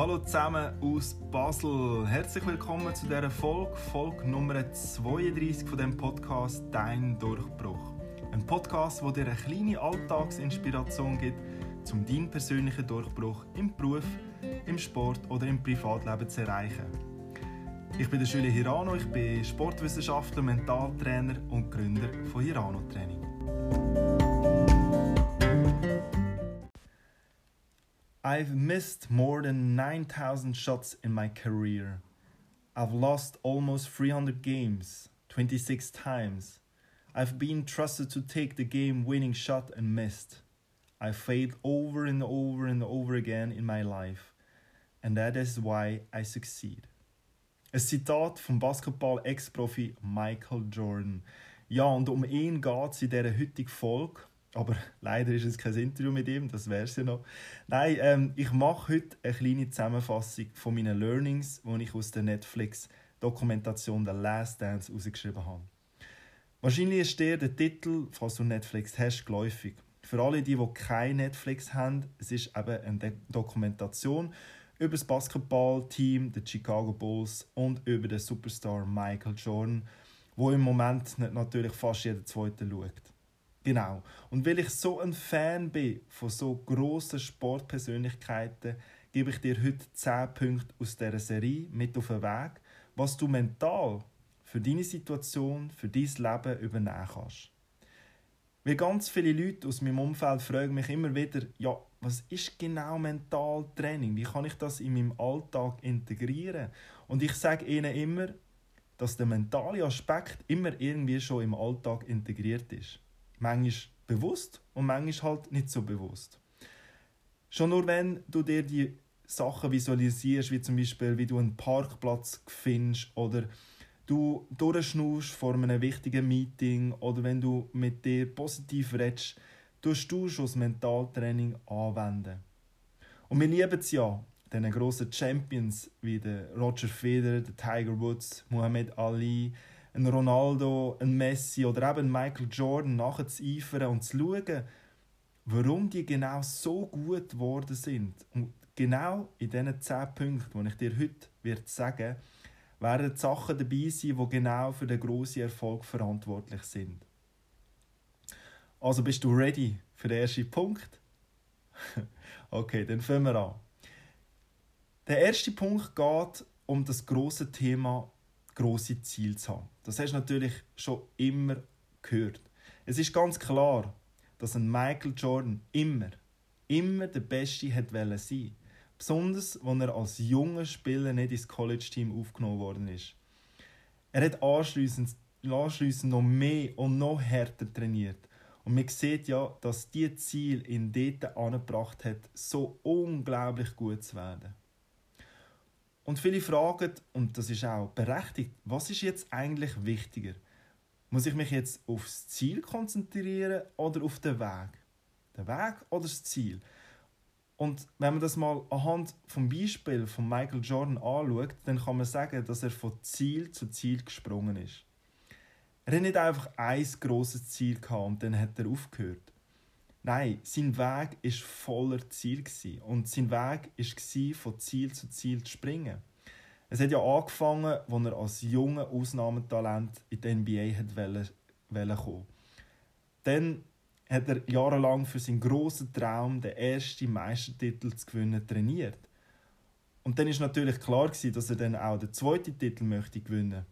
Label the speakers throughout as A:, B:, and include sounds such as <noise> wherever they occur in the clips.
A: Hallo zusammen aus Basel. Herzlich willkommen zu dieser Folge, Folge Nummer 32 von dem Podcast Dein Durchbruch. Ein Podcast, der dir eine kleine Alltagsinspiration gibt, um deinen persönlichen Durchbruch im Beruf, im Sport oder im Privatleben zu erreichen. Ich bin der Schüler Hirano, ich bin Sportwissenschaftler, Mentaltrainer und Gründer von Hirano Training. I've missed more than 9,000 shots in my career. I've lost almost 300 games, 26 times. I've been trusted to take the game winning shot and missed. I failed over and over and over again in my life. And that is why I succeed. Ein Zitat vom Basketball-Ex-Profi Michael Jordan. Ja, und um ihn geht es in dieser heutigen Folge. Aber leider ist es kein Interview mit ihm, das wäre es ja noch. Nein, ähm, ich mache heute eine kleine Zusammenfassung von meinen Learnings, die ich aus der Netflix-Dokumentation The Last Dance herausgeschrieben habe. Wahrscheinlich ist dir der Titel, falls du Netflix hast, geläufig. Für alle, die, die kein Netflix haben, es ist eben eine Dokumentation über das Basketballteam der Chicago Bulls und über den Superstar Michael Jordan, wo im Moment natürlich fast jeder Zweite schaut. Genau. Und weil ich so ein Fan bin von so grossen Sportpersönlichkeiten, gebe ich dir heute 10 Punkte aus dieser Serie mit auf den Weg, was du mental für deine Situation, für dein Leben übernehmen kannst. Weil ganz viele Leute aus meinem Umfeld fragen mich immer wieder, ja, was ist genau Mentaltraining? Wie kann ich das in meinem Alltag integrieren? Und ich sage ihnen immer, dass der mentale Aspekt immer irgendwie schon im Alltag integriert ist. Manchmal bewusst und manchmal halt nicht so bewusst. Schon nur wenn du dir die Sachen visualisierst, wie zum Beispiel, wie du einen Parkplatz findest oder du durchschnust vor einem wichtigen Meeting oder wenn du mit dir positiv redest, tust du schon das Mentaltraining anwenden. Und wir lieben es ja, diese grossen Champions wie der Roger Federer, der Tiger Woods, Muhammad Ali, ein Ronaldo, ein Messi oder eben Michael Jordan nachzueifern und zu schauen, warum die genau so gut geworden sind. Und genau in diesen 10 Punkten, die ich dir heute sagen werden Sachen dabei sein, die genau für den grossen Erfolg verantwortlich sind. Also bist du ready für den ersten Punkt? <laughs> okay, dann fangen wir an. Der erste Punkt geht um das große Thema große Ziel zu haben. Das hast du natürlich schon immer gehört. Es ist ganz klar, dass ein Michael Jordan immer, immer der Beste hat sein Besonders, als er als junger Spieler nicht ins College-Team aufgenommen worden ist. Er hat anschliessend, anschliessend noch mehr und noch härter trainiert. Und man sieht ja, dass die Ziel ihn dort angebracht hat, so unglaublich gut zu werden. Und viele fragen, und das ist auch berechtigt, was ist jetzt eigentlich wichtiger? Muss ich mich jetzt aufs Ziel konzentrieren oder auf den Weg? Der Weg oder das Ziel? Und wenn man das mal anhand vom Beispiel von Michael Jordan anschaut, dann kann man sagen, dass er von Ziel zu Ziel gesprungen ist. Er hat nicht einfach ein grosses Ziel gehabt und dann hat er aufgehört. Nein, sein Weg war voller Ziel und sein Weg war von Ziel zu Ziel zu springen. Es hat ja angefangen, als er als junger Ausnahmetalent in die NBA wollte kommen. Dann hat er jahrelang für seinen grossen Traum, den ersten Meistertitel zu gewinnen, trainiert. Und dann ist natürlich klar dass er dann auch den zweiten Titel möchte gewinnen.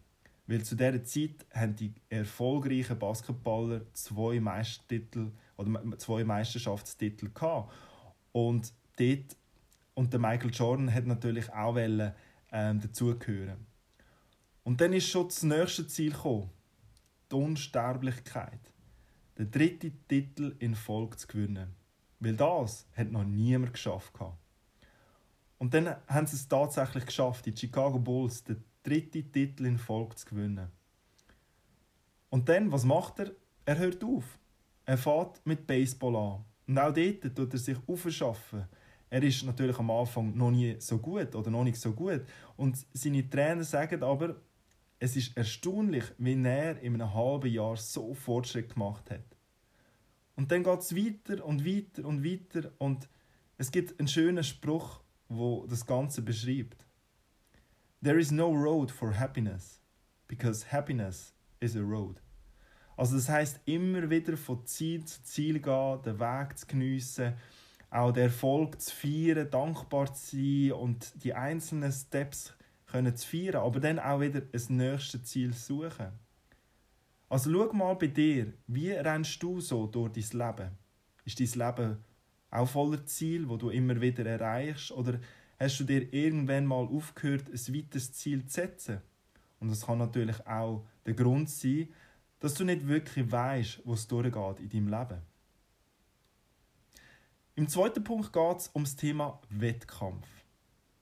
A: Weil zu dieser Zeit haben die erfolgreichen Basketballer zwei Meistertitel oder zwei Meisterschaftstitel gehabt. Und dort und der Michael Jordan hat natürlich auch wollen, ähm, dazugehören. Und dann ist schon das nächste Ziel gekommen, die Unsterblichkeit den dritten Titel in Folge zu gewinnen. Weil das hat noch niemand geschafft. Und dann haben sie es tatsächlich geschafft, die Chicago Bulls den dritten Titel in Folge zu gewinnen. Und dann, was macht er? Er hört auf. Er fährt mit Baseball an. Und auch dort tut er sich aufschaffen. Er ist natürlich am Anfang noch nie so gut oder noch nicht so gut. Und seine Trainer sagen aber, es ist erstaunlich, wie er in einem halben Jahr so Fortschritt gemacht hat. Und dann geht es weiter und weiter und weiter. Und es gibt einen schönen Spruch wo das Ganze beschreibt. There is no road for happiness, because happiness is a road. Also das heißt immer wieder von Ziel zu Ziel gehen, den Weg zu geniessen, auch den Erfolg zu feiern, dankbar zu sein und die einzelnen Steps können zu feiern, aber dann auch wieder ein nächstes Ziel suchen. Also schau mal bei dir, wie rennst du so durch dein Leben? Ist dein Leben auch voller Ziel, wo du immer wieder erreichst? Oder hast du dir irgendwann mal aufgehört, ein weiteres Ziel zu setzen? Und das kann natürlich auch der Grund sein, dass du nicht wirklich weißt, wo es durchgeht in deinem Leben. Im zweiten Punkt geht es um das Thema Wettkampf.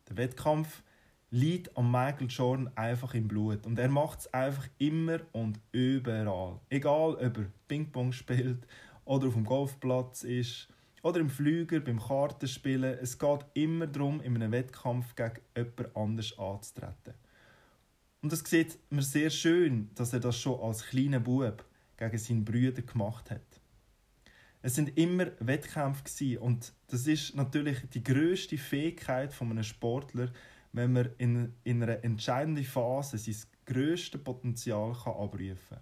A: Der Wettkampf liegt an Michael Jordan einfach im Blut und er macht es einfach immer und überall. Egal, ob er Ping-Pong spielt oder auf dem Golfplatz ist oder im Flüger beim Kartenspielen. Es geht immer darum, in einem Wettkampf gegen jemand anders anzutreten. Und das sieht man sehr schön, dass er das schon als kleiner Bub gegen seinen Brüder gemacht hat. Es sind immer Wettkämpfe und das ist natürlich die größte Fähigkeit von einem Sportler, wenn man in, in einer entscheidenden Phase sein grösstes Potenzial kann abrufen kann.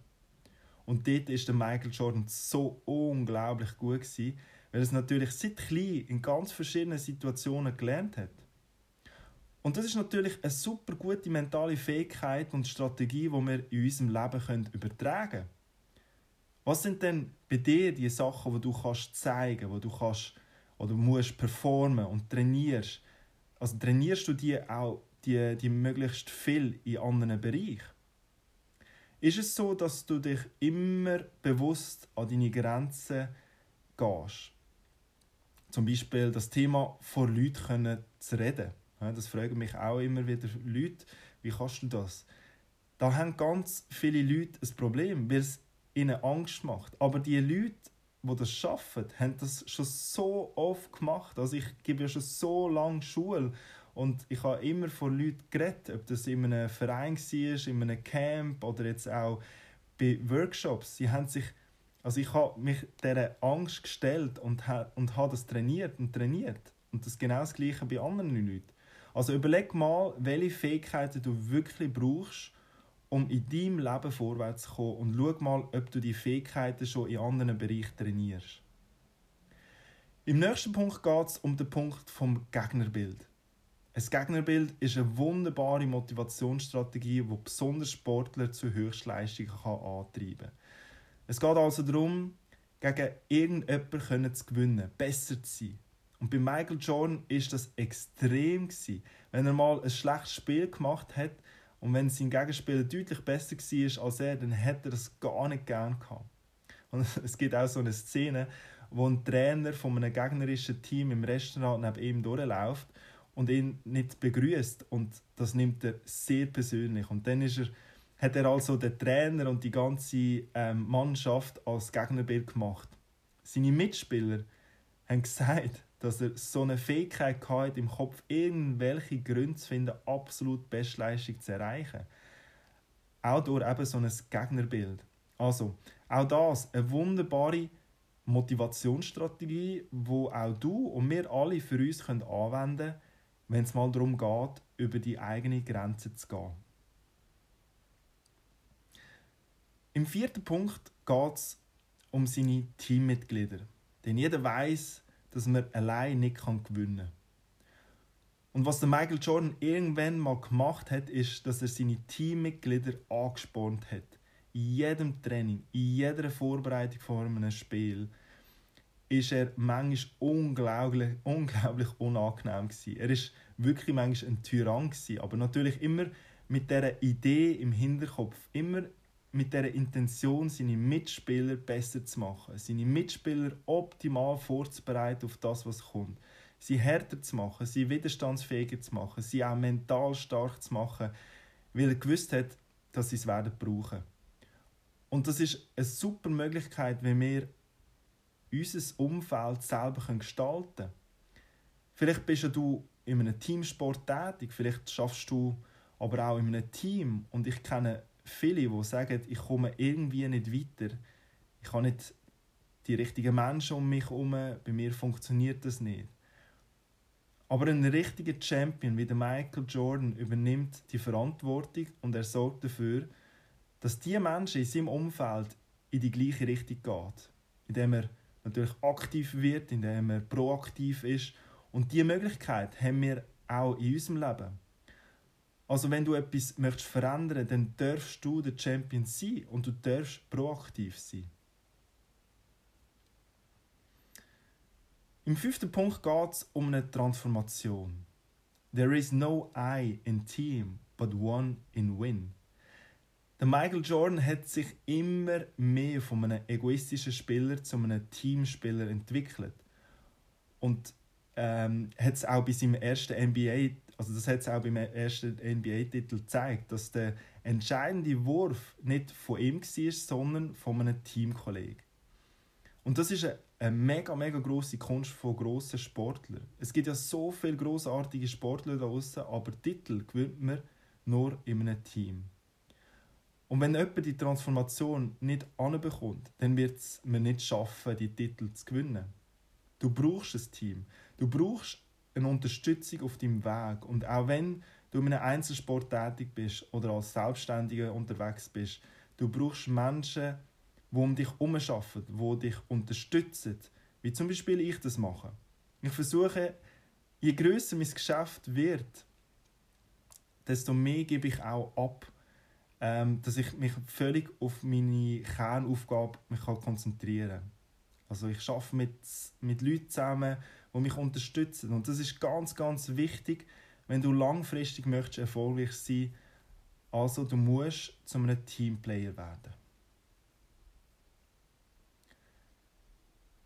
A: Und dort ist der Michael Jordan so unglaublich gut gewesen, weil es natürlich seit klein in ganz verschiedenen Situationen gelernt hat. Und das ist natürlich eine super gute mentale Fähigkeit und Strategie, die wir in unserem Leben übertragen können. Was sind denn bei dir die Sachen, die du kannst zeigen, wo du kannst oder musst performen und trainierst? Also trainierst du die auch die, die möglichst viel in anderen Bereichen? Ist es so, dass du dich immer bewusst an deine Grenzen gehst? Zum Beispiel das Thema vor Leuten zu reden. Das fragen mich auch immer wieder Leute, wie kannst du das? Da haben ganz viele Leute ein Problem, weil es ihnen Angst macht. Aber die Leute, die das schaffen, haben das schon so oft gemacht. Also ich gebe ja schon so lange Schule und ich habe immer von Leuten geredet, ob das in einem Verein war, in einem Camp oder jetzt auch bei Workshops. Sie haben sich, also ich habe mich dieser Angst gestellt und, und habe das trainiert und trainiert. Und das genau das Gleiche bei anderen Leuten. Also überleg mal, welche Fähigkeiten du wirklich brauchst, um in deinem Leben vorwärts zu kommen und schau mal, ob du die Fähigkeiten schon in anderen Bereichen trainierst. Im nächsten Punkt geht es um den Punkt vom Gegnerbild. Ein Gegnerbild ist eine wunderbare Motivationsstrategie, die besonders Sportler zu Höchstleistungen antreiben kann. Es geht also darum, gegen irgendjemanden zu gewinnen, besser zu sein. Und bei Michael Jordan ist das extrem gewesen. Wenn er mal ein schlechtes Spiel gemacht hat und wenn sein Gegenspieler deutlich besser war als er, dann hätte er das gar nicht gern gehabt. Und <laughs> es gibt auch so eine Szene, wo ein Trainer von einem gegnerischen Team im Restaurant neben ihm durchläuft und ihn nicht begrüßt und das nimmt er sehr persönlich und dann ist er hat er also den Trainer und die ganze ähm, Mannschaft als Gegnerbild gemacht. Seine Mitspieler haben gesagt, dass er so eine Fähigkeit hatte, im Kopf irgendwelche Gründe zu finden, absolut Bestleistung zu erreichen. Auch durch eben so ein Gegnerbild. Also, auch das eine wunderbare Motivationsstrategie, wo auch du und wir alle für uns anwenden können, wenn es mal darum geht, über die eigene Grenze zu gehen. Im vierten Punkt geht es um seine Teammitglieder. Denn jeder weiß, dass man allein nicht gewinnen kann. Und was der Michael Jordan irgendwann mal gemacht hat, ist, dass er seine Teammitglieder angespornt hat. In jedem Training, in jeder Vorbereitung vor einem Spiel, ist er manchmal unglaublich, unglaublich unangenehm gewesen. Er ist wirklich manchmal ein Tyrann gewesen, aber natürlich immer mit der Idee im Hinterkopf, immer mit der Intention, seine Mitspieler besser zu machen, seine Mitspieler optimal vorzubereiten auf das, was kommt, sie härter zu machen, sie widerstandsfähiger zu machen, sie auch mental stark zu machen, weil er gewusst hat, dass sie es werden brauchen. Und das ist eine super Möglichkeit, wenn wir unser Umfeld selber gestalten können. Vielleicht bist du in einem Teamsport tätig, vielleicht schaffst du aber auch in einem Team und ich kenne viele, die sagen, ich komme irgendwie nicht weiter. Ich habe nicht die richtigen Menschen um mich herum, bei mir funktioniert das nicht. Aber ein richtiger Champion wie der Michael Jordan übernimmt die Verantwortung und er sorgt dafür, dass die Menschen in seinem Umfeld in die gleiche Richtung geht, indem er natürlich aktiv wird, indem er proaktiv ist und diese Möglichkeit haben wir auch in unserem Leben. Also wenn du etwas möchtest verändern, dann darfst du der Champion sein und du darfst proaktiv sein. Im fünften Punkt geht es um eine Transformation. There is no I in team, but one in win. Der Michael Jordan hat sich immer mehr von einem egoistischen Spieler zu einem Teamspieler entwickelt. Und ähm, hat es auch bei seinem ersten NBA, also das hat es auch beim ersten NBA-Titel gezeigt, dass der entscheidende Wurf nicht von ihm war, sondern von einem Teamkollegen. Und das ist eine, eine mega, mega grosse Kunst von grossen Sportlern. Es gibt ja so viele großartige Sportler da draußen, aber Titel gewinnt man nur in einem Team. Und wenn jemand die Transformation nicht anbekommt, dann wird es mir nicht schaffen, die Titel zu gewinnen. Du brauchst ein Team. Du brauchst eine Unterstützung auf deinem Weg. Und auch wenn du in einem Einzelsport tätig bist oder als Selbstständiger unterwegs bist, du brauchst Menschen, die um dich herum arbeiten, die dich unterstützen, wie zum Beispiel ich das mache. Ich versuche, je größer mein Geschäft wird, desto mehr gebe ich auch ab ähm, dass ich mich völlig auf meine Kernaufgabe mich konzentrieren kann. Also ich arbeite mit, mit Leuten zusammen, die mich unterstützen. Und das ist ganz, ganz wichtig, wenn du langfristig möchtest erfolgreich sein Also du musst zu einem Teamplayer werden.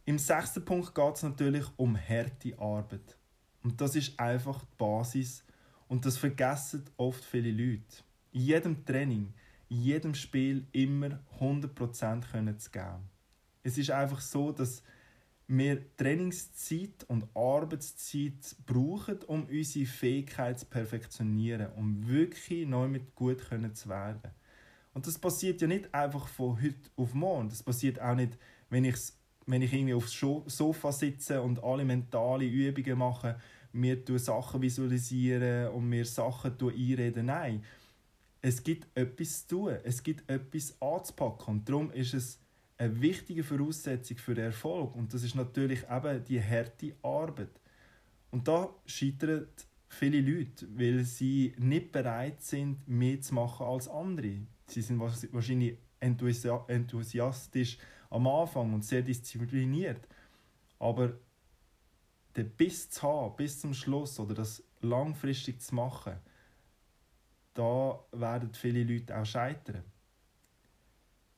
A: Im sechsten Punkt geht es natürlich um harte Arbeit. Und das ist einfach die Basis. Und das vergessen oft viele Leute in jedem Training, in jedem Spiel immer 100% können zu geben. Es ist einfach so, dass wir Trainingszeit und Arbeitszeit brauchen, um unsere Fähigkeit zu perfektionieren, um wirklich neu mit gut zu werden. Und das passiert ja nicht einfach von heute auf morgen. Das passiert auch nicht, wenn ich, wenn ich irgendwie aufs Sofa sitze und alle mentale Übungen mache, mir Sachen visualisieren und mir Sachen einreden. Nein, es gibt etwas zu tun, es gibt etwas anzupacken. Und darum ist es eine wichtige Voraussetzung für den Erfolg. Und das ist natürlich eben die harte Arbeit. Und da scheitern viele Leute, weil sie nicht bereit sind, mehr zu machen als andere. Sie sind wahrscheinlich enthusiastisch am Anfang und sehr diszipliniert. Aber den Biss zu haben, bis zum Schluss oder das langfristig zu machen, da werden viele Leute auch scheitern.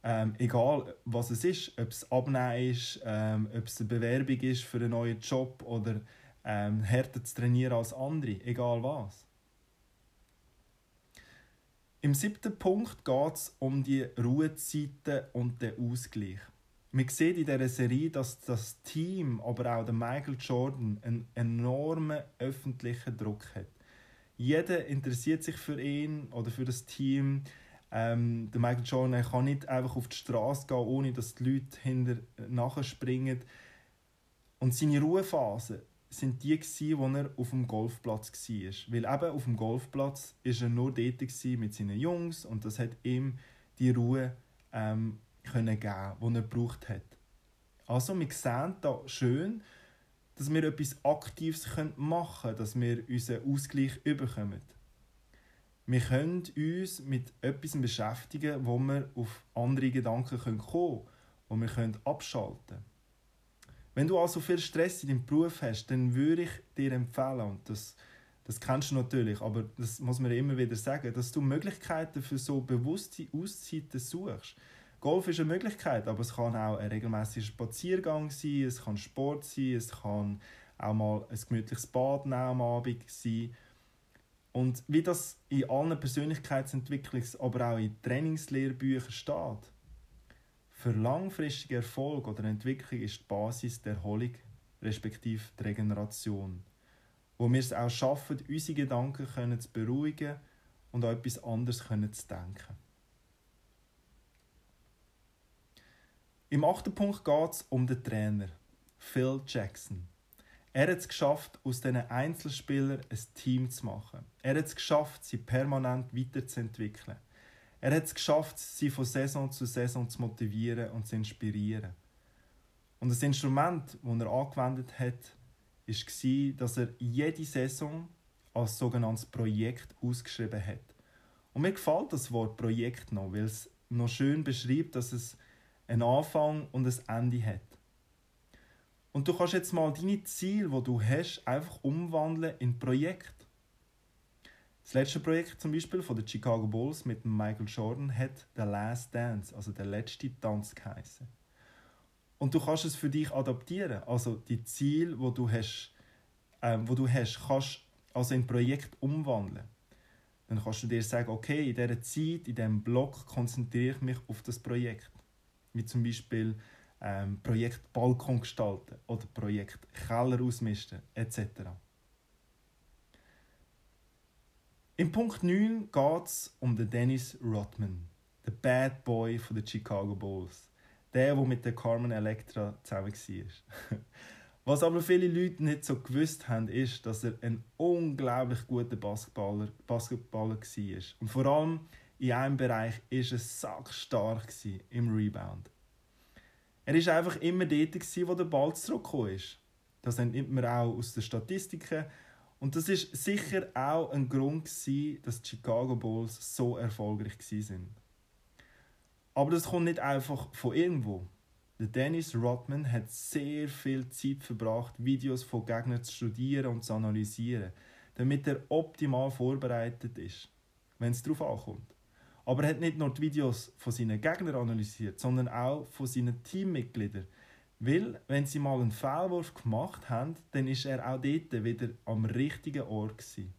A: Ähm, egal was es ist, ob es Abnehmen ist, ähm, ob es eine Bewerbung ist für einen neuen Job oder ähm, härter zu trainieren als andere, egal was. Im siebten Punkt geht es um die Ruhezeiten und den Ausgleich. Man sieht in dieser Serie, dass das Team, aber auch der Michael Jordan, einen enormen öffentlichen Druck hat. Jeder interessiert sich für ihn oder für das Team. Ähm, der Michael Jordan kann nicht einfach auf die Straße gehen, ohne dass die Leute hinter nachspringen. Und seine Ruhephase sind die gsi, wo er auf dem Golfplatz war. Weil eben auf dem Golfplatz ist er nur dort mit seinen Jungs und das hat ihm die Ruhe ähm, können geben, die er gebraucht hat. Also wir sehen da schön, dass wir etwas Aktives machen können, dass wir unseren Ausgleich überkommen. Wir können uns mit etwas beschäftigen, wo wir auf andere Gedanken kommen können, wo wir abschalten können. Wenn du also viel Stress in deinem Beruf hast, dann würde ich dir empfehlen, und das, das kennst du natürlich, aber das muss man immer wieder sagen, dass du Möglichkeiten für so bewusste Auszeiten suchst. Golf ist eine Möglichkeit, aber es kann auch ein regelmäßiger Spaziergang sein, es kann Sport sein, es kann auch mal ein gemütliches Bad am Abend sein. Und wie das in allen Persönlichkeitsentwicklungs-, aber auch in Trainingslehrbüchern steht, für langfristigen Erfolg oder Entwicklung ist die Basis der Erholung, respektive die Regeneration. Wo wir es auch schaffen, unsere Gedanken zu beruhigen und an etwas anderes zu denken. Im achten Punkt geht es um den Trainer, Phil Jackson. Er hat es geschafft, aus diesen Einzelspielern ein Team zu machen. Er hat es geschafft, sie permanent weiterzuentwickeln. Er hat es geschafft, sie von Saison zu Saison zu motivieren und zu inspirieren. Und das Instrument, das er angewendet hat, war, dass er jede Saison als sogenanntes Projekt ausgeschrieben hat. Und mir gefällt das Wort Projekt noch, weil es noch schön beschreibt, dass es einen Anfang und ein Ende hat. Und du kannst jetzt mal deine Ziele, die du hast, einfach umwandeln in Projekt. Das letzte Projekt zum Beispiel von den Chicago Bulls mit Michael Jordan hat The Last Dance, also der letzte Tanz geheißen. Und du kannst es für dich adaptieren. Also die Ziele, wo du hast, ähm, wo du hast, kannst also in Projekt umwandeln. Dann kannst du dir sagen, okay, in dieser Zeit, in diesem Block konzentriere ich mich auf das Projekt. Wie zum Beispiel ähm, Projekt Balkon gestalten oder Projekt Keller ausmisten etc. Im Punkt 9 geht es um den Dennis Rodman, der Bad Boy der Chicago Bulls. Der, der mit der Carmen Electra zusammen war. <laughs> Was aber viele Leute nicht so gewusst haben, ist, dass er ein unglaublich guter Basketballer, Basketballer war. Und vor allem in einem Bereich war er sackstark im Rebound. Er war einfach immer dort, wo der Ball zurückgekommen ist. Das entnimmt man auch aus den Statistiken. Und das ist sicher auch ein Grund, dass die Chicago Bulls so erfolgreich waren. Aber das kommt nicht einfach von irgendwo. Dennis Rodman hat sehr viel Zeit verbracht, Videos von Gegnern zu studieren und zu analysieren, damit er optimal vorbereitet ist, wenn es darauf ankommt. Aber er hat nicht nur die Videos von seinen Gegnern analysiert, sondern auch von seinen Teammitgliedern. Weil, wenn sie mal einen Fehlwurf gemacht haben, dann ist er auch dort wieder am richtigen Ort. Gewesen.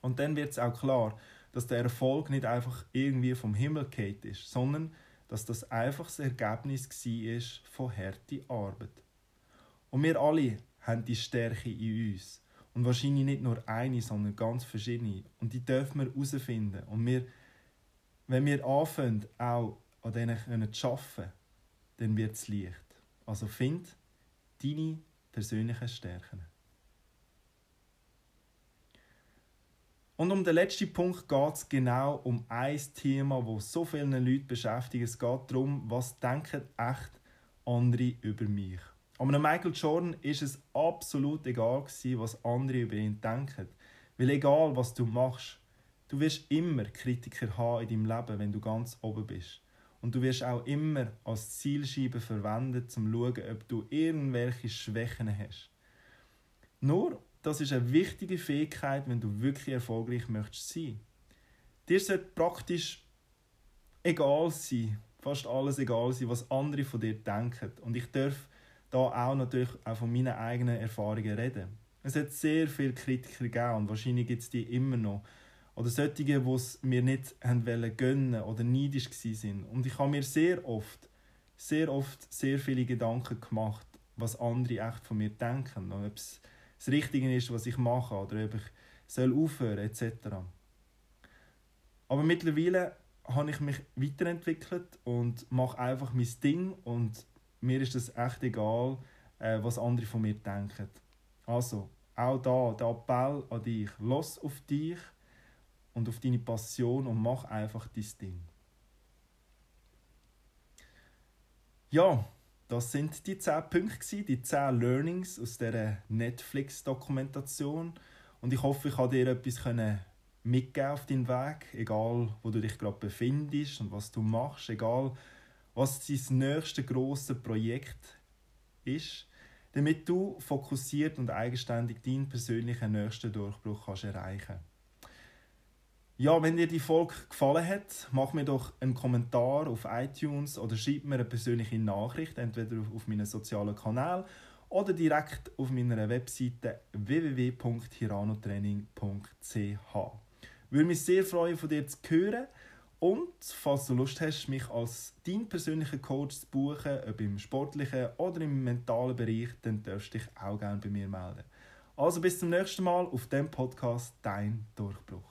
A: Und dann wird es auch klar, dass der Erfolg nicht einfach irgendwie vom Himmel geht ist, sondern dass das einfach das Ergebnis war von harter Arbeit. Und wir alle haben die Stärke in uns. Und wahrscheinlich nicht nur eine, sondern ganz verschiedene. Und die dürfen wir herausfinden. Und wir wenn wir anfangen, auch an denen zu arbeiten, dann wird es leicht. Also find deine persönlichen Stärken. Und um den letzten Punkt geht es genau um ein Thema, das so viele Leute beschäftigt. Es geht darum, was denken echt andere über mich. Aber Michael Jordan ist es absolut egal was andere über ihn denken. Weil egal, was du machst, Du wirst immer Kritiker haben in deinem Leben, wenn du ganz oben bist. Und du wirst auch immer als Zielscheibe verwendet, um zu schauen, ob du irgendwelche Schwächen hast. Nur, das ist eine wichtige Fähigkeit, wenn du wirklich erfolgreich möchtest sein. Dir sollte praktisch egal sein, fast alles egal sein, was andere von dir denken. Und ich darf da auch natürlich auch von meinen eigenen Erfahrungen reden. Es hat sehr viele Kritiker gegeben und wahrscheinlich gibt es die immer noch. Oder solche, die es mir nicht haben gönnen oder neidisch waren. Und ich habe mir sehr oft, sehr oft sehr viele Gedanken gemacht, was andere echt von mir denken. Und ob es das Richtige ist, was ich mache, oder ob ich soll aufhören etc. Aber mittlerweile habe ich mich weiterentwickelt und mache einfach mein Ding und mir ist es echt egal, äh, was andere von mir denken. Also, auch da, der Appell an dich, los auf dich und auf deine Passion und mach einfach dein Ding. Ja, das sind die 10 Punkte, die 10 Learnings aus dieser Netflix-Dokumentation. Und ich hoffe, ich konnte dir etwas mitgeben auf deinen Weg, egal wo du dich gerade befindest und was du machst, egal was dein nächste große Projekt ist, damit du fokussiert und eigenständig deinen persönlichen nächsten Durchbruch kannst erreichen kannst. Ja, wenn dir die Folge gefallen hat, mach mir doch einen Kommentar auf iTunes oder schreib mir eine persönliche Nachricht, entweder auf meinen sozialen Kanal oder direkt auf meiner Webseite www.hiranotraining.ch. Würde mich sehr freuen, von dir zu hören. Und falls du Lust hast, mich als dein persönlicher Coach zu buchen, ob im sportlichen oder im mentalen Bereich, dann darfst du dich auch gerne bei mir melden. Also bis zum nächsten Mal auf dem Podcast Dein Durchbruch.